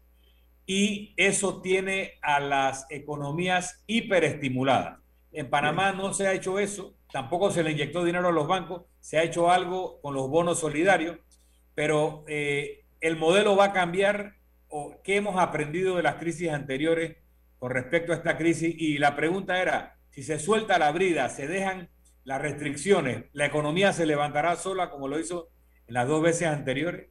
Y eso tiene a las economías hiperestimuladas. En Panamá no se ha hecho eso, tampoco se le inyectó dinero a los bancos, se ha hecho algo con los bonos solidarios, pero eh, el modelo va a cambiar o qué hemos aprendido de las crisis anteriores con respecto a esta crisis y la pregunta era, si se suelta la brida, se dejan las restricciones, ¿la economía se levantará sola como lo hizo en las dos veces anteriores?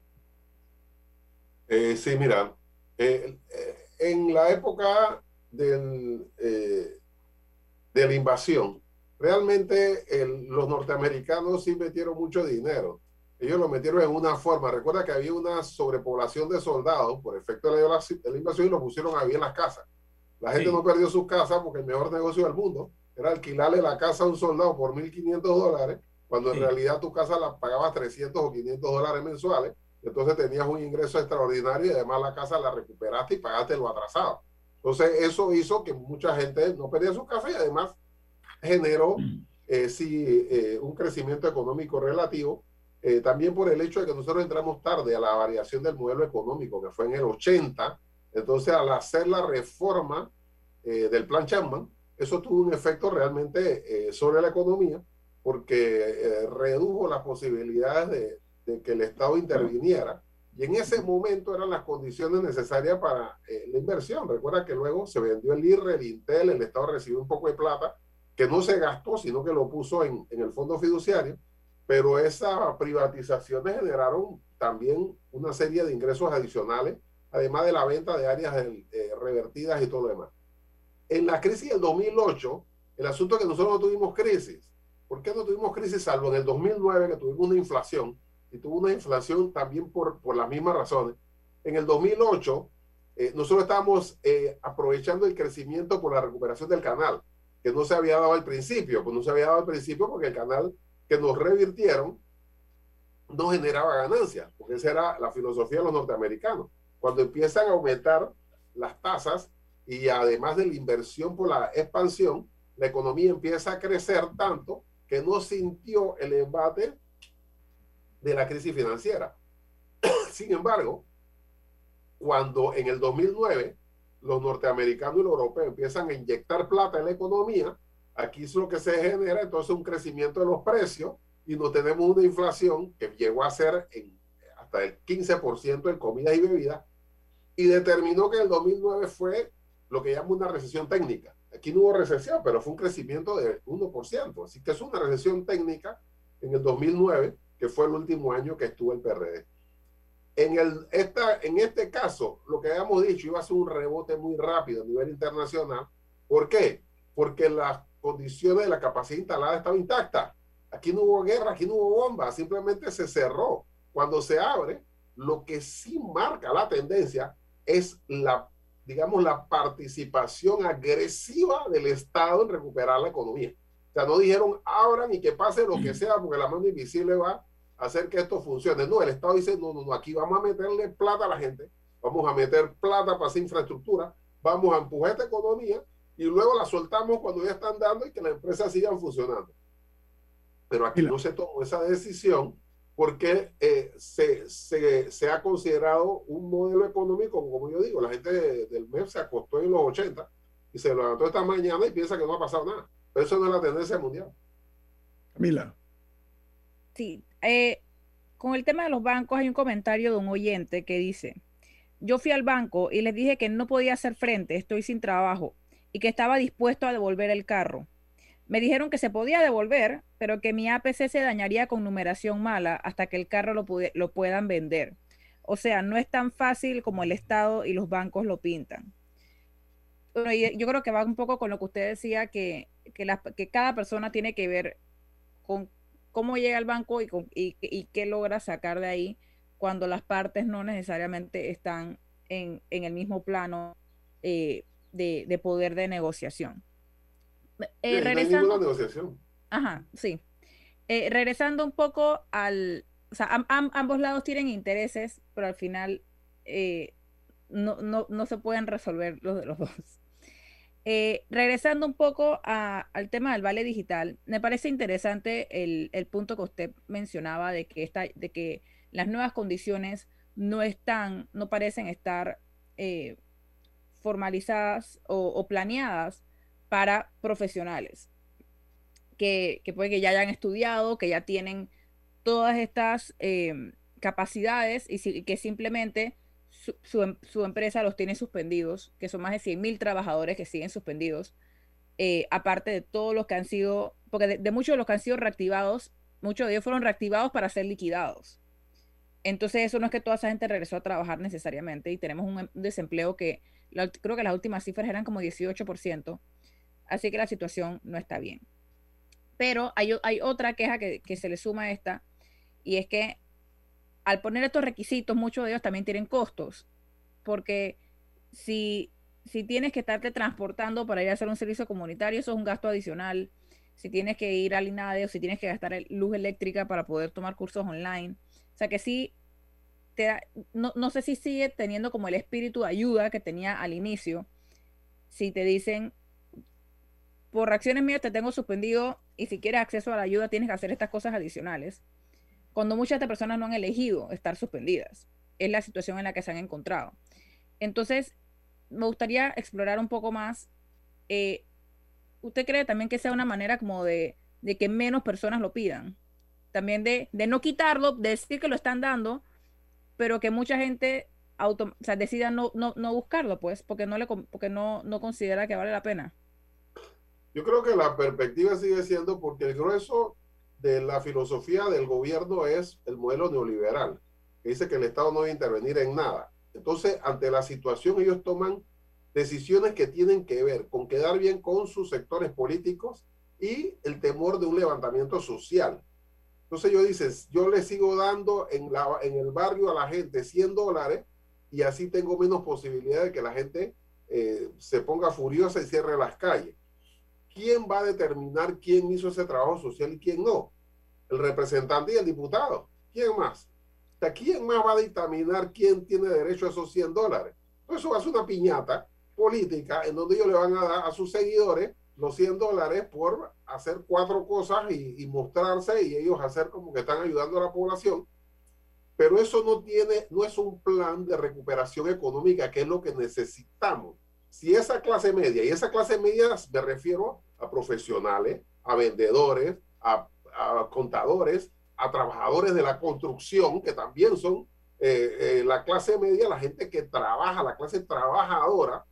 Eh, sí, mira, eh, en la época del, de la invasión, realmente los norteamericanos sí metieron mucho dinero ellos lo metieron en una forma. Recuerda que había una sobrepoblación de soldados por efecto de la, invasión y los pusieron ahí en las casas. La gente no perdió sus casas porque el mejor negocio del mundo era alquilarle la casa a un soldado por 1.500 dólares, cuando en realidad tu casa la pagabas 300 o 500 dólares mensuales. Entonces tenías un ingreso extraordinario y además la casa la recuperaste y pagaste lo atrasado. Entonces eso hizo que mucha gente no perdiera su casa y además generó mm. eh, sí, eh, un crecimiento económico relativo eh, también por el hecho de que nosotros entramos tarde a la variación del modelo económico, que fue en el 80. Entonces, al hacer la reforma eh, del plan Chapman, eso tuvo un efecto realmente eh, sobre la economía, porque redujo las posibilidades de, de, que el Estado interviniera. Y en ese momento eran las condiciones necesarias para la inversión. Recuerda que luego se vendió el IRRE, el Intel, el Estado recibió un poco de plata, que no se gastó, sino que lo puso en, en el fondo fiduciario pero esas privatizaciones generaron también una serie de ingresos adicionales, además de la venta de áreas eh, revertidas y todo lo demás. En la crisis del 2008, el asunto es que nosotros no tuvimos crisis. ¿Por qué no tuvimos crisis? Salvo en el 2009 que tuvimos una inflación, y tuvo una inflación también por, por las mismas razones. En el 2008, eh, nosotros estábamos eh, aprovechando el crecimiento por la recuperación del canal, que no se había dado al principio, pues no se había dado al principio porque el canal que nos revirtieron no generaba ganancias, porque esa era la filosofía de los norteamericanos. Cuando empiezan a aumentar las tasas y además de la inversión por la expansión, la economía empieza a crecer tanto que no sintió el embate de la crisis financiera. *coughs* Sin embargo, cuando en el 2009 los norteamericanos y los europeos empiezan a inyectar plata en la economía, Aquí es lo que se genera entonces un crecimiento de los precios y no tenemos una inflación que llegó a ser en, hasta el 15% en comidas y bebidas y determinó que el 2009 fue lo que llama una recesión técnica. Aquí no hubo recesión, pero fue un crecimiento de 1%. Así que es una recesión técnica en el 2009, que fue el último año que estuvo el PRD. En, el, esta, en este caso, lo que habíamos dicho iba a ser un rebote muy rápido a nivel internacional. ¿Por qué? Porque las condiciones de la capacidad instalada estaban intactas. Aquí no hubo guerra, aquí no hubo bomba, simplemente se cerró. Cuando se abre, lo que sí marca la tendencia es la, digamos, la participación agresiva del Estado en recuperar la economía. O sea, no dijeron abran y que pase lo que sea, porque la mano invisible va a hacer que esto funcione. No, el Estado dice, no, no, no, aquí vamos a meterle plata a la gente, vamos a meter plata para hacer infraestructura, vamos a empujar esta economía y luego la soltamos cuando ya están dando y que las empresas sigan funcionando. Pero aquí no se tomó esa decisión porque eh, se, se, se, ha considerado un modelo económico, como yo digo, la gente del MEP se acostó en los 80 y se levantó esta mañana y piensa que no ha pasado nada. Pero eso no es la tendencia mundial. Camila. Sí, eh, con el tema de los bancos hay un comentario de un oyente que dice, yo fui al banco y les dije que no podía hacer frente, estoy sin trabajo y que estaba dispuesto a devolver el carro. Me dijeron que se podía devolver, pero que mi APC se dañaría con numeración mala hasta que el carro lo, lo puedan vender. O sea, no es tan fácil como el Estado y los bancos lo pintan. Bueno, yo creo que va un poco con lo que usted decía, que, que, cada persona tiene que ver con cómo llega al banco y, con, y, qué logra sacar de ahí cuando las partes no necesariamente están en, en el mismo plano eh, de, poder de negociación. Eh, regresando, negociación. Ajá, sí. Eh, regresando un poco al, o sea, ambos lados tienen intereses, pero al final eh, no, no, no, se pueden resolver los de los dos. regresando un poco al tema del vale digital, me parece interesante el, el, punto que usted mencionaba de que, esta, de que las nuevas condiciones no están, no parecen estar formalizadas o, planeadas para profesionales que, que, puede que ya hayan estudiado, que ya tienen todas estas em, capacidades y, que simplemente em, su, empresa los tiene suspendidos, que son más de 100 mil trabajadores que siguen suspendidos, eh, aparte de todos los que han sido, porque de, muchos de los que han sido reactivados, muchos de ellos fueron reactivados para ser liquidados. Entonces eso no es que toda esa gente regresó a trabajar necesariamente y tenemos un desempleo que creo que las últimas cifras eran como 18%, así que la situación no está bien. Pero hay, hay otra queja que, se le suma a esta, y es que al poner estos requisitos, muchos de ellos también tienen costos, porque si, si tienes que estarte transportando para ir a hacer un servicio comunitario, eso es un gasto adicional. Si tienes que ir al INADE o si tienes que gastar luz eléctrica para poder tomar cursos online. O sea que sí no, sé si sigue teniendo como el espíritu de ayuda que tenía al inicio. Si te dicen, por reacciones mías te tengo suspendido y si quieres acceso a la ayuda tienes que hacer estas cosas adicionales. Cuando muchas de personas no han elegido estar suspendidas. Es la situación en la que se han encontrado. Entonces, me gustaría explorar un poco más. Eh, ¿Usted cree también que sea una manera como de, que menos personas lo pidan? También de, de no quitarlo, de decir que lo están dando, pero que mucha gente auto, o sea, decida no, no, no buscarlo, pues, porque no le porque no, no considera que vale la pena. Yo creo que la perspectiva sigue siendo porque el grueso de la filosofía del gobierno es el modelo neoliberal, que dice que el Estado no debe intervenir en nada. Entonces, ante la situación, ellos toman decisiones que tienen que ver con quedar bien con sus sectores políticos y el temor de un levantamiento social. Entonces yo dices, yo le sigo dando en, el barrio a la gente 100 dólares y así tengo menos posibilidad de que la gente eh, se ponga furiosa y cierre las calles. ¿Quién va a determinar quién hizo ese trabajo social y quién no? El representante y el diputado. ¿Quién más? ¿quién más va a dictaminar quién tiene derecho a esos 100 dólares? Eso va a ser una piñata política en donde ellos le van a dar a sus seguidores los 100 dólares por hacer cuatro cosas y, mostrarse y ellos hacer como que están ayudando a la población. Pero eso no tiene, no es un plan de recuperación económica, que es lo que necesitamos. Si esa clase media, y esa clase media me refiero a profesionales, a vendedores, a, contadores, a trabajadores de la construcción, que también son eh, eh, la clase media, la gente que trabaja, la clase trabajadora,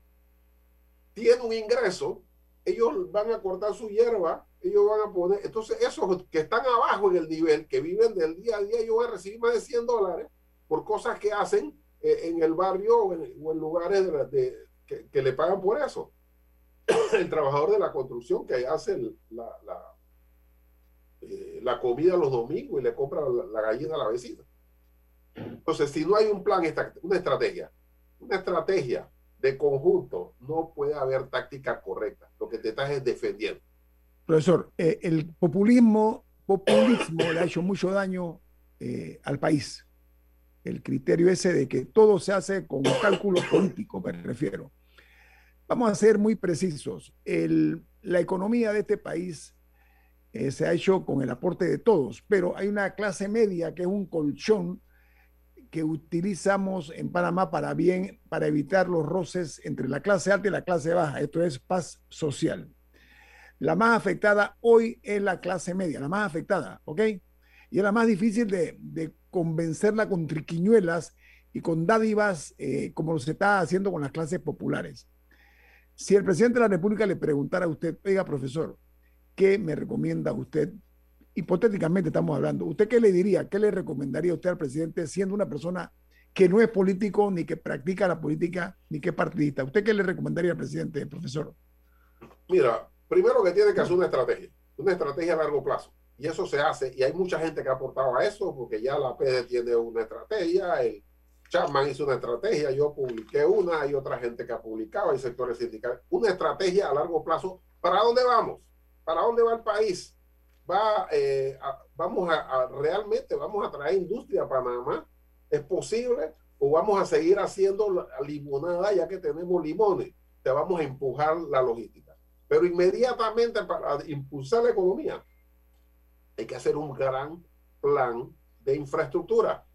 tiene un ingreso ellos van a cortar su hierba, ellos van a poner, entonces esos que están abajo en el nivel, que viven del día a día, ellos van a recibir más de 100 dólares por cosas que hacen eh, en el barrio o en, lugares de, que, le pagan por eso. *coughs* el trabajador de la construcción que hace la, eh, la, comida los domingos y le compra la, gallina a la vecina. Entonces, si no hay un plan, una estrategia, una estrategia de conjunto, no puede haber táctica correcta. Lo que te estás es defendiendo. Profesor, eh, el populismo, populismo le ha hecho mucho daño eh, al país. El criterio ese de que todo se hace con cálculo político, me refiero. Vamos a ser muy precisos. El, la economía de este país eh, se ha hecho con el aporte de todos, pero hay una clase media que es un colchón que utilizamos en Panamá para bien, para evitar los roces entre la clase alta y la clase baja. Esto es paz social. La más afectada hoy es la clase media, la más afectada, ¿ok? Y es la más difícil de, convencerla con triquiñuelas y con dádivas eh, como se está haciendo con las clases populares. Si el presidente de la República le preguntara a usted, oiga, profesor, ¿qué me recomienda usted hipotéticamente estamos hablando, ¿usted qué le diría, qué le recomendaría usted al presidente siendo una persona que no es político, ni que practica la política, ni que es partidista? ¿Usted qué le recomendaría al presidente, profesor? Mira, primero que tiene que hacer una estrategia, una estrategia a largo plazo. Y eso se hace, y hay mucha gente que ha aportado a eso, porque ya la PD tiene una estrategia, el Chapman hizo una estrategia, yo publiqué una, hay otra gente que ha publicado, hay sectores sindicales, una estrategia a largo plazo. ¿Para dónde vamos? ¿Para dónde va el país? Va, eh, vamos a, realmente, vamos a traer industria a Panamá, es posible, o vamos a seguir haciendo limonada ya que tenemos limones, te vamos a empujar la logística. Pero inmediatamente para impulsar la economía, hay que hacer un gran plan de infraestructura.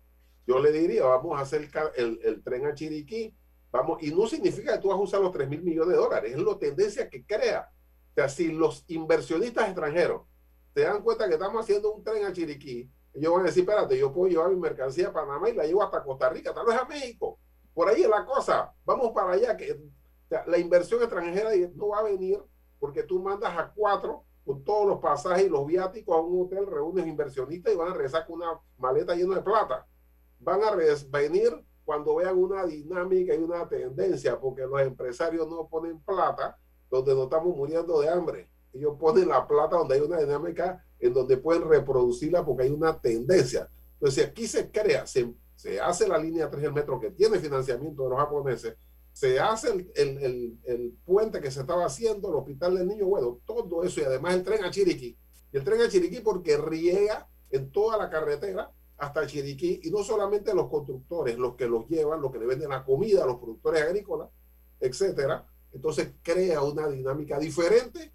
Yo le diría, vamos a hacer el, el tren a Chiriquí, vamos, y no significa que tú vas a usar los 3 mil millones de dólares, es la tendencia que crea. O sea, si los inversionistas extranjeros se dan cuenta que estamos haciendo un tren a Chiriquí, ellos van a decir, espérate, yo puedo llevar mi mercancía a Panamá y la llevo hasta Costa Rica, tal vez a México. Por ahí es la cosa. Vamos para allá, que la inversión extranjera no va a venir porque tú mandas a cuatro con todos los pasajes y los viáticos a un hotel, reúnes inversionistas y van a regresar con una maleta llena de plata. Van a venir cuando vean una dinámica y una tendencia, porque los empresarios no ponen plata donde no estamos muriendo de hambre ellos ponen la plata donde hay una dinámica en donde pueden reproducirla porque hay una tendencia. Entonces, aquí se crea, se, se hace la línea 3 del metro que tiene financiamiento de los japoneses, se hace el, el, el, puente que se estaba haciendo, el hospital del niño, bueno, todo eso y además el tren a Chiriquí. Y el tren a Chiriquí porque riega en toda la carretera hasta Chiriquí y no solamente los constructores, los que los llevan, los que le venden la comida a los productores agrícolas, etcétera. Entonces crea una dinámica diferente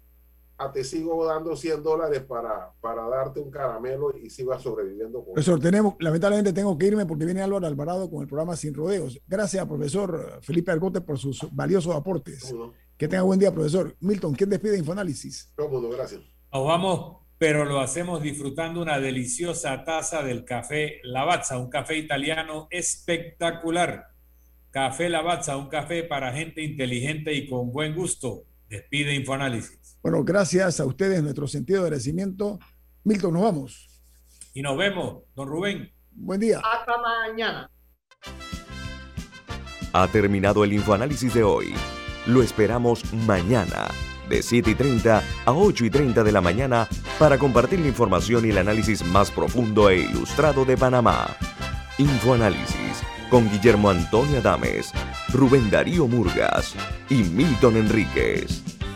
te sigo dando 100 dólares para, para darte un caramelo y sigas sobreviviendo. Con profesor, tenemos, lamentablemente tengo que irme porque viene Álvaro Alvarado con el programa Sin Rodeos. Gracias, profesor Felipe Argote, por sus valiosos aportes. Que tenga buen día, profesor. Milton, ¿quién despide Infoanálisis? Cómodo, gracias. Nos vamos, pero lo hacemos disfrutando una deliciosa taza del café Lavazza, un café italiano espectacular. Café Lavazza, un café para gente inteligente y con buen gusto. Despide Infoanálisis. Bueno, gracias a ustedes, nuestro sentido de agradecimiento. Milton, nos vamos. Y nos vemos, don Rubén. Buen día. Hasta mañana. Ha terminado el infoanálisis de hoy. Lo esperamos mañana, de 7 y 30 a 8 y 30 de la mañana, para compartir la información y el análisis más profundo e ilustrado de Panamá. Infoanálisis con Guillermo Antonio Adames, Rubén Darío Murgas y Milton Enríquez.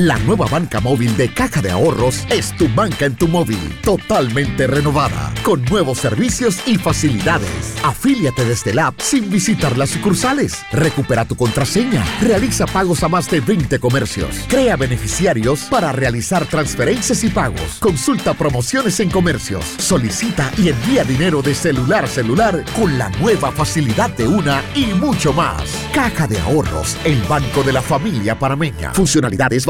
La nueva banca móvil de Caja de Ahorros es tu banca en tu móvil, totalmente renovada, con nuevos servicios y facilidades. Afíliate desde el app sin visitar las sucursales. Recupera tu contraseña, realiza pagos a más de 20 comercios, crea beneficiarios para realizar transferencias y pagos, consulta promociones en comercios, solicita y envía dinero de celular a celular con la nueva facilidad de una y mucho más. Caja de Ahorros, el banco de la familia parameña. Funcionalidades